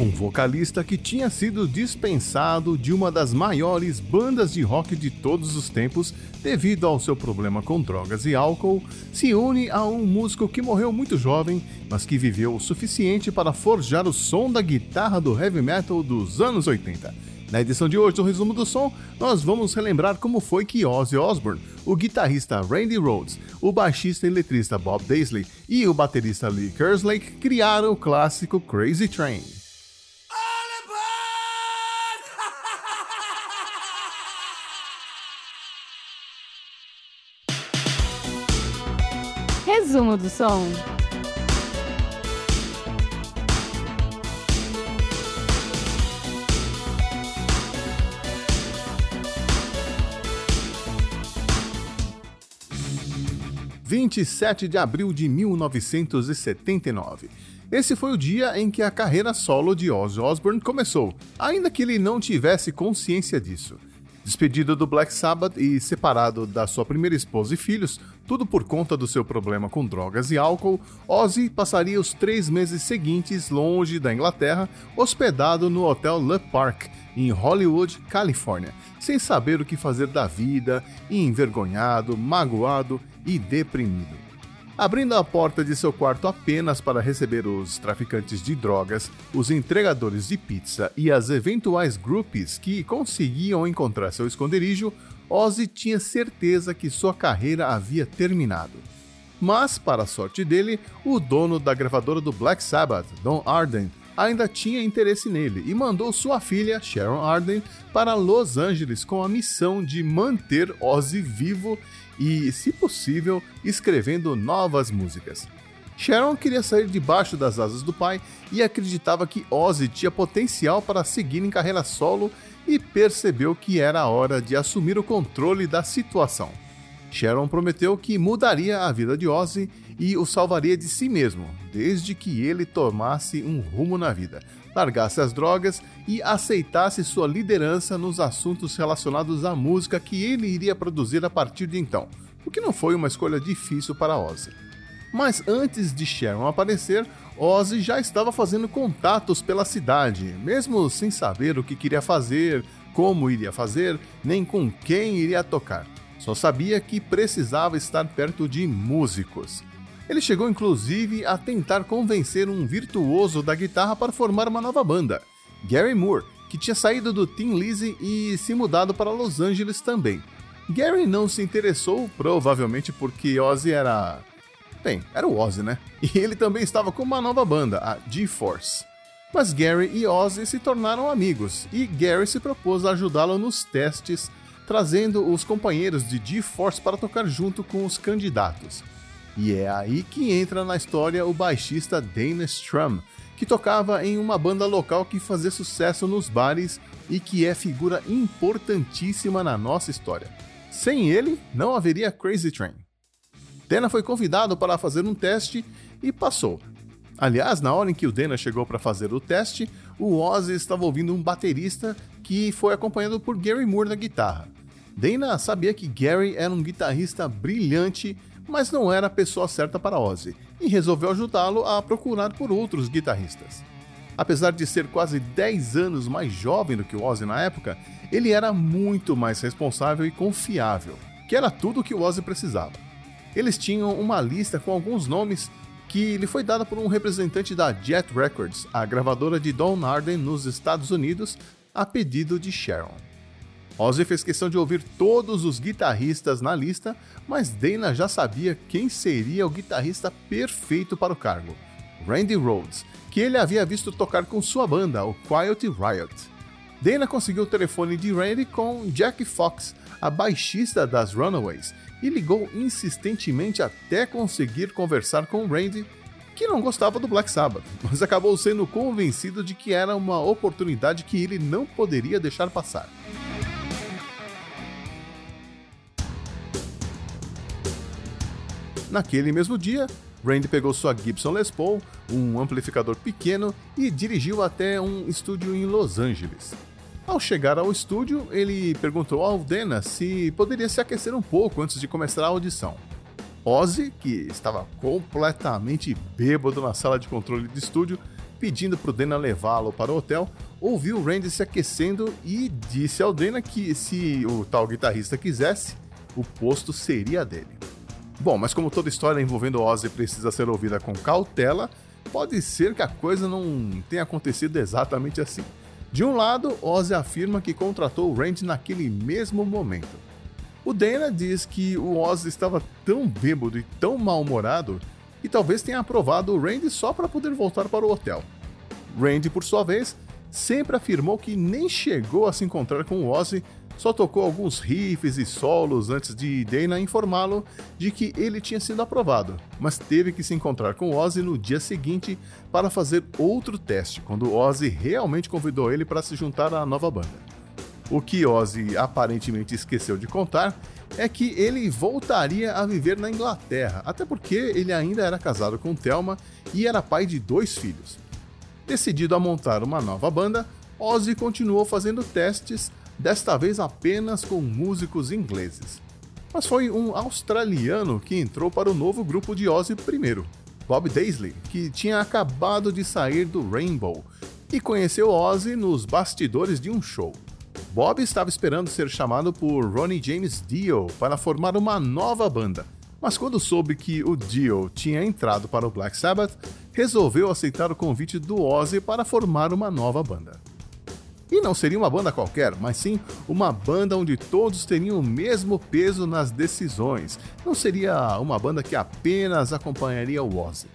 um vocalista que tinha sido dispensado de uma das maiores bandas de rock de todos os tempos devido ao seu problema com drogas e álcool, se une a um músico que morreu muito jovem, mas que viveu o suficiente para forjar o som da guitarra do heavy metal dos anos 80. Na edição de hoje do Resumo do Som, nós vamos relembrar como foi que Ozzy Osbourne, o guitarrista Randy Rhoads, o baixista e letrista Bob Daisley e o baterista Lee Kerslake criaram o clássico Crazy Train. Resumo do som. Vinte e sete de abril de 1979. Esse foi o dia em que a carreira solo de Ozzy Osbourne começou, ainda que ele não tivesse consciência disso. Despedido do Black Sabbath e separado da sua primeira esposa e filhos, tudo por conta do seu problema com drogas e álcool, Ozzy passaria os três meses seguintes longe da Inglaterra, hospedado no Hotel Le Parc, em Hollywood, Califórnia, sem saber o que fazer da vida, envergonhado, magoado e deprimido. Abrindo a porta de seu quarto apenas para receber os traficantes de drogas, os entregadores de pizza e as eventuais groupies que conseguiam encontrar seu esconderijo, Ozzy tinha certeza que sua carreira havia terminado. Mas, para a sorte dele, o dono da gravadora do Black Sabbath, Don Arden, ainda tinha interesse nele e mandou sua filha, Sharon Arden, para Los Angeles com a missão de manter Ozzy vivo e, se possível, escrevendo novas músicas. Sharon queria sair debaixo das asas do pai e acreditava que Ozzy tinha potencial para seguir em carreira solo e percebeu que era a hora de assumir o controle da situação. Sharon prometeu que mudaria a vida de Ozzy e o salvaria de si mesmo, desde que ele tomasse um rumo na vida, largasse as drogas e aceitasse sua liderança nos assuntos relacionados à música que ele iria produzir a partir de então, o que não foi uma escolha difícil para Ozzy. Mas antes de Sharon aparecer, Ozzy já estava fazendo contatos pela cidade, mesmo sem saber o que queria fazer, como iria fazer, nem com quem iria tocar. Só sabia que precisava estar perto de músicos. Ele chegou inclusive a tentar convencer um virtuoso da guitarra para formar uma nova banda, Gary Moore, que tinha saído do Team Lizzy e se mudado para Los Angeles também. Gary não se interessou, provavelmente porque Ozzy era. Bem, era o Ozzy, né? E ele também estava com uma nova banda, a G-Force. Mas Gary e Ozzy se tornaram amigos e Gary se propôs a ajudá-lo nos testes, trazendo os companheiros de G-Force para tocar junto com os candidatos. E é aí que entra na história o baixista Dana Strum, que tocava em uma banda local que fazia sucesso nos bares e que é figura importantíssima na nossa história. Sem ele, não haveria Crazy Train. Dana foi convidado para fazer um teste e passou. Aliás, na hora em que o Dana chegou para fazer o teste, o Ozzy estava ouvindo um baterista que foi acompanhado por Gary Moore na guitarra. Dana sabia que Gary era um guitarrista brilhante mas não era a pessoa certa para Ozzy e resolveu ajudá-lo a procurar por outros guitarristas. Apesar de ser quase 10 anos mais jovem do que Ozzy na época, ele era muito mais responsável e confiável, que era tudo o que Ozzy precisava. Eles tinham uma lista com alguns nomes que lhe foi dada por um representante da Jet Records, a gravadora de Don Arden nos Estados Unidos, a pedido de Sharon. Ozzy fez questão de ouvir todos os guitarristas na lista, mas Dana já sabia quem seria o guitarrista perfeito para o cargo: Randy Rhoads, que ele havia visto tocar com sua banda, o Quiet Riot. Dana conseguiu o telefone de Randy com Jack Fox, a baixista das Runaways, e ligou insistentemente até conseguir conversar com Randy, que não gostava do Black Sabbath, mas acabou sendo convencido de que era uma oportunidade que ele não poderia deixar passar. Naquele mesmo dia, Randy pegou sua Gibson Les Paul, um amplificador pequeno, e dirigiu até um estúdio em Los Angeles. Ao chegar ao estúdio, ele perguntou ao Dana se poderia se aquecer um pouco antes de começar a audição. Ozzy, que estava completamente bêbado na sala de controle de estúdio, pedindo para o Dana levá-lo para o hotel, ouviu Randy se aquecendo e disse ao Dana que se o tal guitarrista quisesse, o posto seria dele. Bom, mas como toda história envolvendo Ozzy precisa ser ouvida com cautela, pode ser que a coisa não tenha acontecido exatamente assim. De um lado, Ozzy afirma que contratou Randy naquele mesmo momento. O Dana diz que o Ozzy estava tão bêbado e tão mal-humorado que talvez tenha aprovado o Randy só para poder voltar para o hotel. Randy, por sua vez, sempre afirmou que nem chegou a se encontrar com o Ozzy, só tocou alguns riffs e solos antes de Dana informá-lo de que ele tinha sido aprovado, mas teve que se encontrar com Ozzy no dia seguinte para fazer outro teste, quando Ozzy realmente convidou ele para se juntar à nova banda. O que Ozzy aparentemente esqueceu de contar é que ele voltaria a viver na Inglaterra, até porque ele ainda era casado com Thelma e era pai de dois filhos. Decidido a montar uma nova banda, Ozzy continuou fazendo testes, desta vez apenas com músicos ingleses. Mas foi um australiano que entrou para o novo grupo de Ozzy primeiro, Bob Daisley, que tinha acabado de sair do Rainbow e conheceu Ozzy nos bastidores de um show. Bob estava esperando ser chamado por Ronnie James Dio para formar uma nova banda, mas quando soube que o Dio tinha entrado para o Black Sabbath, resolveu aceitar o convite do Ozzy para formar uma nova banda. E não seria uma banda qualquer, mas sim uma banda onde todos teriam o mesmo peso nas decisões. Não seria uma banda que apenas acompanharia o Ozzy.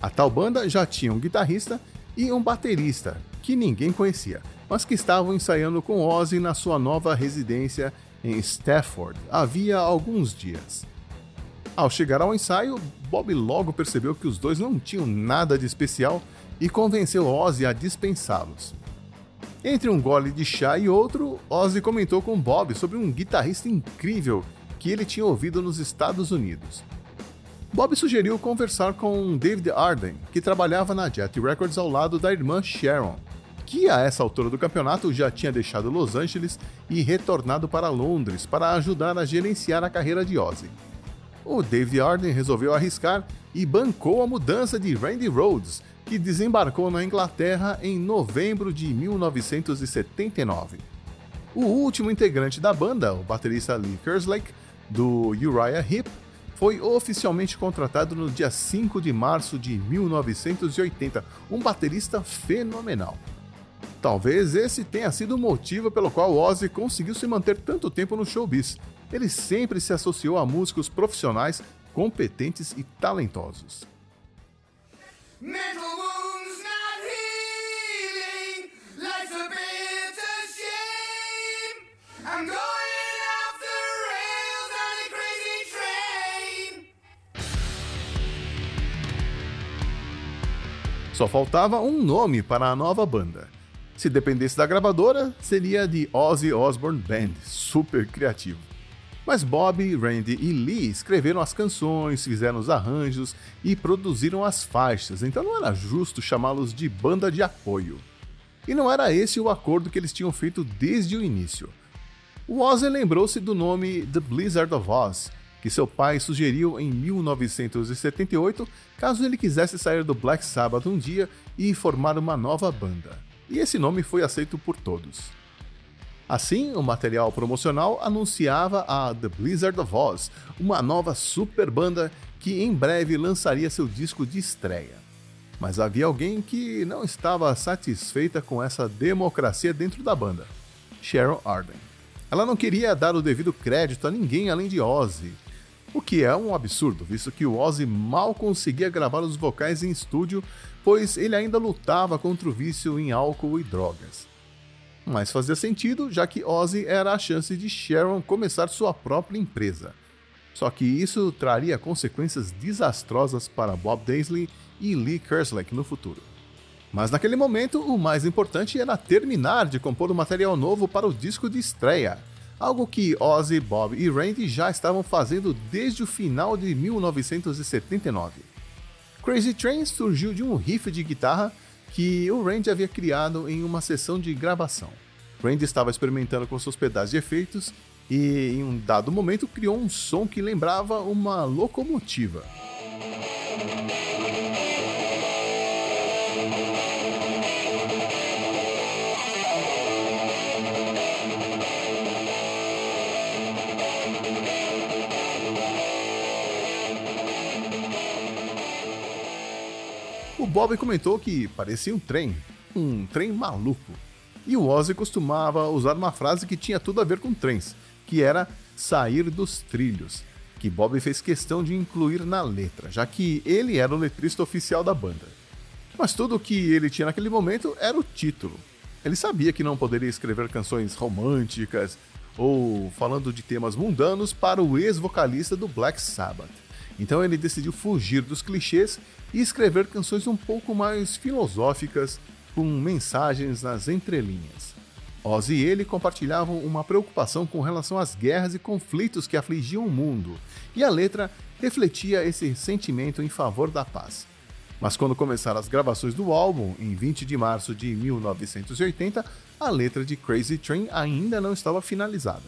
A tal banda já tinha um guitarrista e um baterista, que ninguém conhecia, mas que estavam ensaiando com Ozzy na sua nova residência em Stafford havia alguns dias. Ao chegar ao ensaio, Bob logo percebeu que os dois não tinham nada de especial e convenceu Ozzy a dispensá-los. Entre um gole de chá e outro, Ozzy comentou com Bob sobre um guitarrista incrível que ele tinha ouvido nos Estados Unidos. Bob sugeriu conversar com David Arden, que trabalhava na Jet Records ao lado da irmã Sharon, que a essa altura do campeonato já tinha deixado Los Angeles e retornado para Londres para ajudar a gerenciar a carreira de Ozzy o David Arden resolveu arriscar e bancou a mudança de Randy Rhodes, que desembarcou na Inglaterra em novembro de 1979. O último integrante da banda, o baterista Lee Kerslake, do Uriah Heep, foi oficialmente contratado no dia 5 de março de 1980, um baterista fenomenal. Talvez esse tenha sido o motivo pelo qual Ozzy conseguiu se manter tanto tempo no showbiz, ele sempre se associou a músicos profissionais, competentes e talentosos. Só faltava um nome para a nova banda. Se dependesse da gravadora, seria de Ozzy Osbourne Band, super criativo. Mas Bob, Randy e Lee escreveram as canções, fizeram os arranjos e produziram as faixas, então não era justo chamá-los de banda de apoio. E não era esse o acordo que eles tinham feito desde o início. O Ozzy lembrou-se do nome The Blizzard of Oz, que seu pai sugeriu em 1978 caso ele quisesse sair do Black Sabbath um dia e formar uma nova banda. E esse nome foi aceito por todos. Assim, o material promocional anunciava a The Blizzard of Oz, uma nova super banda que em breve lançaria seu disco de estreia. Mas havia alguém que não estava satisfeita com essa democracia dentro da banda: Sharon Arden. Ela não queria dar o devido crédito a ninguém além de Ozzy, o que é um absurdo, visto que o Ozzy mal conseguia gravar os vocais em estúdio, pois ele ainda lutava contra o vício em álcool e drogas mas fazia sentido, já que Ozzy era a chance de Sharon começar sua própria empresa. Só que isso traria consequências desastrosas para Bob Daisley e Lee Kerslake no futuro. Mas naquele momento, o mais importante era terminar de compor o material novo para o disco de estreia, algo que Ozzy, Bob e Randy já estavam fazendo desde o final de 1979. Crazy Train surgiu de um riff de guitarra que o Randy havia criado em uma sessão de gravação. Randy estava experimentando com seus pedais de efeitos e, em um dado momento, criou um som que lembrava uma locomotiva. Bob comentou que parecia um trem, um trem maluco. E o Ozzy costumava usar uma frase que tinha tudo a ver com trens, que era sair dos trilhos, que Bob fez questão de incluir na letra, já que ele era o letrista oficial da banda. Mas tudo o que ele tinha naquele momento era o título. Ele sabia que não poderia escrever canções românticas ou falando de temas mundanos para o ex-vocalista do Black Sabbath. Então ele decidiu fugir dos clichês e escrever canções um pouco mais filosóficas, com mensagens nas entrelinhas. Ozzy e ele compartilhavam uma preocupação com relação às guerras e conflitos que afligiam o mundo, e a letra refletia esse sentimento em favor da paz. Mas quando começaram as gravações do álbum, em 20 de março de 1980, a letra de Crazy Train ainda não estava finalizada.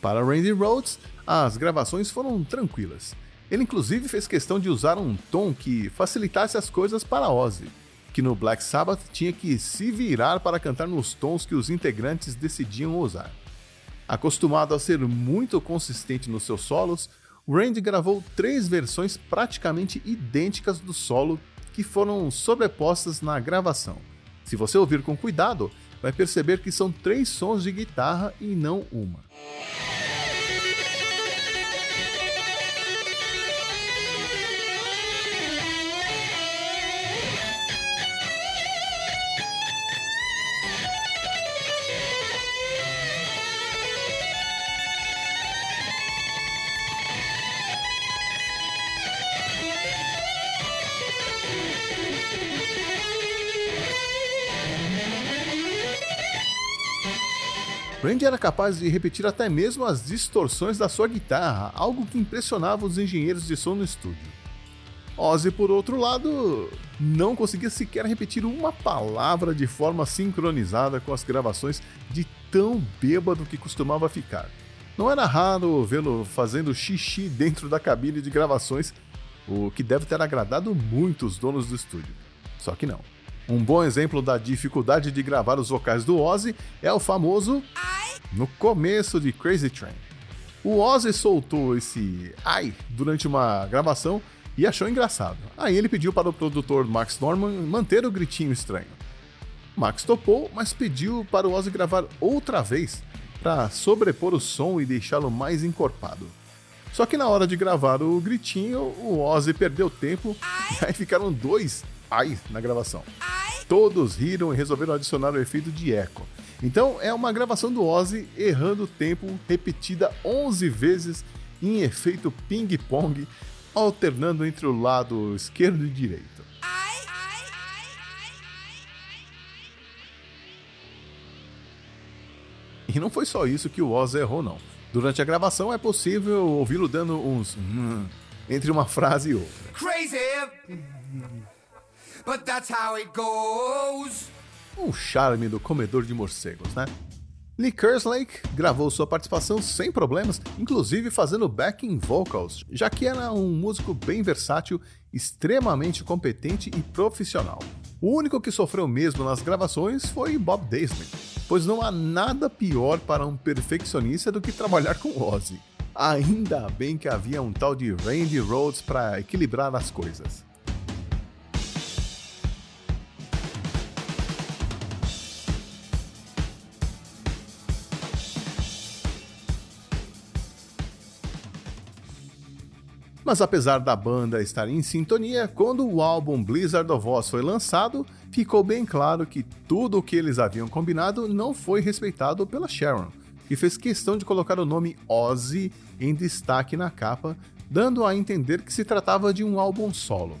Para Randy Rhoads, as gravações foram tranquilas. Ele inclusive fez questão de usar um tom que facilitasse as coisas para Ozzy, que no Black Sabbath tinha que se virar para cantar nos tons que os integrantes decidiam usar. Acostumado a ser muito consistente nos seus solos, Randy gravou três versões praticamente idênticas do solo que foram sobrepostas na gravação. Se você ouvir com cuidado, vai perceber que são três sons de guitarra e não uma. Randy era capaz de repetir até mesmo as distorções da sua guitarra, algo que impressionava os engenheiros de som no estúdio. Ozzy, por outro lado, não conseguia sequer repetir uma palavra de forma sincronizada com as gravações de tão bêbado que costumava ficar. Não era raro vê-lo fazendo xixi dentro da cabine de gravações, o que deve ter agradado muito os donos do estúdio. Só que não. Um bom exemplo da dificuldade de gravar os vocais do Ozzy é o famoso no começo de Crazy Train. O Ozzy soltou esse ai durante uma gravação e achou engraçado. Aí ele pediu para o produtor Max Norman manter o gritinho estranho. Max topou, mas pediu para o Ozzy gravar outra vez para sobrepor o som e deixá-lo mais encorpado. Só que na hora de gravar o gritinho, o Ozzy perdeu tempo e aí ficaram dois ai na gravação. Todos riram e resolveram adicionar o efeito de eco. Então é uma gravação do Ozzy errando o tempo repetida 11 vezes em efeito ping-pong, alternando entre o lado esquerdo e direito. E não foi só isso que o Ozzy errou, não. Durante a gravação é possível ouvi-lo dando uns hum, entre uma frase e outra. Crazy but that's how it goes. Um charme do comedor de morcegos, né? Lee Kerslake gravou sua participação sem problemas, inclusive fazendo backing vocals, já que era um músico bem versátil, extremamente competente e profissional. O único que sofreu mesmo nas gravações foi Bob Daisley, pois não há nada pior para um perfeccionista do que trabalhar com Ozzy. Ainda bem que havia um tal de Randy Rhodes para equilibrar as coisas. Mas apesar da banda estar em sintonia, quando o álbum Blizzard of Oz foi lançado, ficou bem claro que tudo o que eles haviam combinado não foi respeitado pela Sharon, que fez questão de colocar o nome Ozzy em destaque na capa, dando a entender que se tratava de um álbum solo.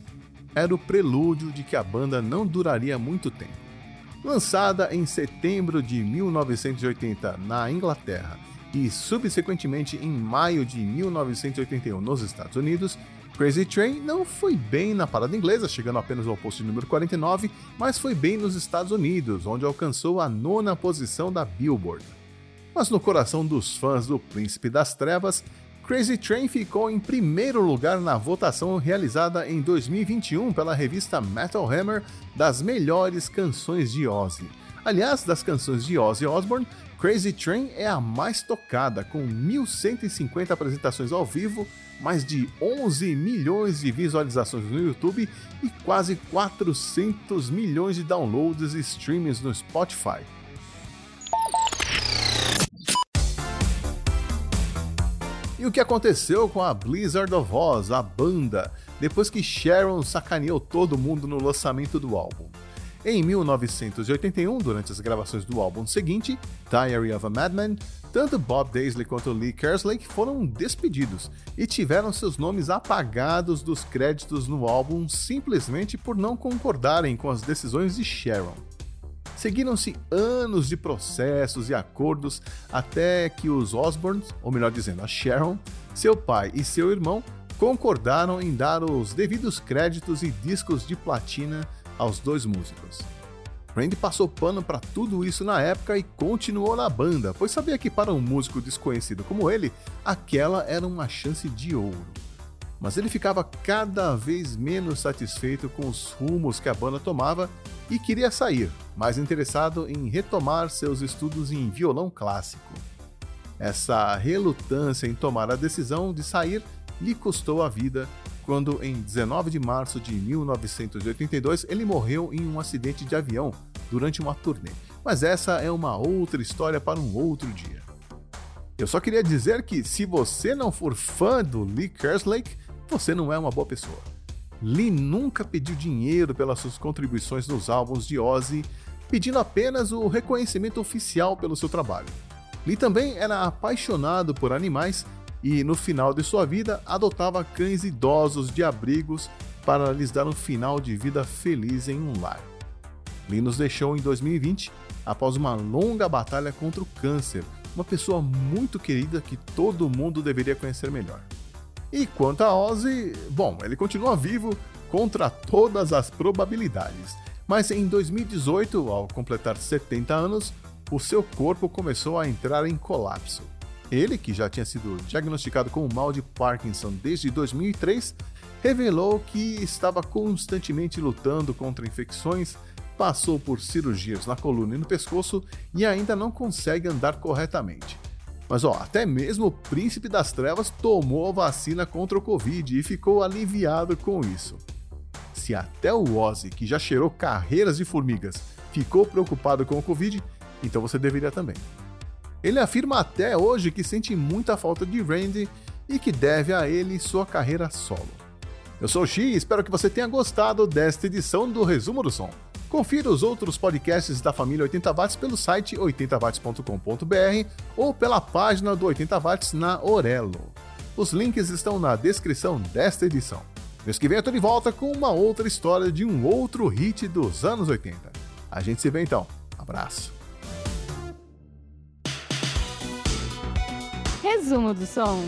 Era o prelúdio de que a banda não duraria muito tempo. Lançada em setembro de 1980 na Inglaterra e subsequentemente em maio de 1981 nos Estados Unidos, Crazy Train não foi bem na parada inglesa, chegando apenas ao posto número 49, mas foi bem nos Estados Unidos, onde alcançou a nona posição da Billboard. Mas no coração dos fãs do Príncipe das Trevas, Crazy Train ficou em primeiro lugar na votação realizada em 2021 pela revista Metal Hammer das melhores canções de Ozzy. Aliás, das canções de Ozzy Osbourne, Crazy Train é a mais tocada, com 1.150 apresentações ao vivo mais de 11 milhões de visualizações no YouTube e quase 400 milhões de downloads e streams no Spotify. E o que aconteceu com a Blizzard of Oz, a banda, depois que Sharon sacaneou todo mundo no lançamento do álbum? Em 1981, durante as gravações do álbum seguinte, Diary of a Madman, tanto Bob Daisley quanto Lee Kerslake foram despedidos e tiveram seus nomes apagados dos créditos no álbum simplesmente por não concordarem com as decisões de Sharon. Seguiram-se anos de processos e acordos até que os Osborns, ou melhor dizendo, a Sharon, seu pai e seu irmão, concordaram em dar os devidos créditos e discos de platina aos dois músicos. Randy passou pano para tudo isso na época e continuou na banda, pois sabia que para um músico desconhecido como ele, aquela era uma chance de ouro. Mas ele ficava cada vez menos satisfeito com os rumos que a banda tomava e queria sair, mais interessado em retomar seus estudos em violão clássico. Essa relutância em tomar a decisão de sair lhe custou a vida quando, em 19 de março de 1982, ele morreu em um acidente de avião durante uma turnê. Mas essa é uma outra história para um outro dia. Eu só queria dizer que, se você não for fã do Lee Kerslake, você não é uma boa pessoa. Lee nunca pediu dinheiro pelas suas contribuições nos álbuns de Ozzy, pedindo apenas o reconhecimento oficial pelo seu trabalho. Lee também era apaixonado por animais e, no final de sua vida, adotava cães idosos de abrigos para lhes dar um final de vida feliz em um lar. Lee nos deixou em 2020 após uma longa batalha contra o câncer, uma pessoa muito querida que todo mundo deveria conhecer melhor. E quanto a Ozzy, bom, ele continua vivo contra todas as probabilidades, mas em 2018, ao completar 70 anos, o seu corpo começou a entrar em colapso. Ele, que já tinha sido diagnosticado com o mal de Parkinson desde 2003, revelou que estava constantemente lutando contra infecções, passou por cirurgias na coluna e no pescoço e ainda não consegue andar corretamente. Mas ó, até mesmo o príncipe das trevas tomou a vacina contra o Covid e ficou aliviado com isso. Se até o Ozzy, que já cheirou carreiras de formigas, ficou preocupado com o Covid, então você deveria também. Ele afirma até hoje que sente muita falta de Randy e que deve a ele sua carreira solo. Eu sou o Xi e espero que você tenha gostado desta edição do Resumo do Som. Confira os outros podcasts da família 80 Watts pelo site 80watts.com.br ou pela página do 80 Watts na Orelo. Os links estão na descrição desta edição. Mês que vem eu tô de volta com uma outra história de um outro hit dos anos 80. A gente se vê então. Abraço. Resumo do som.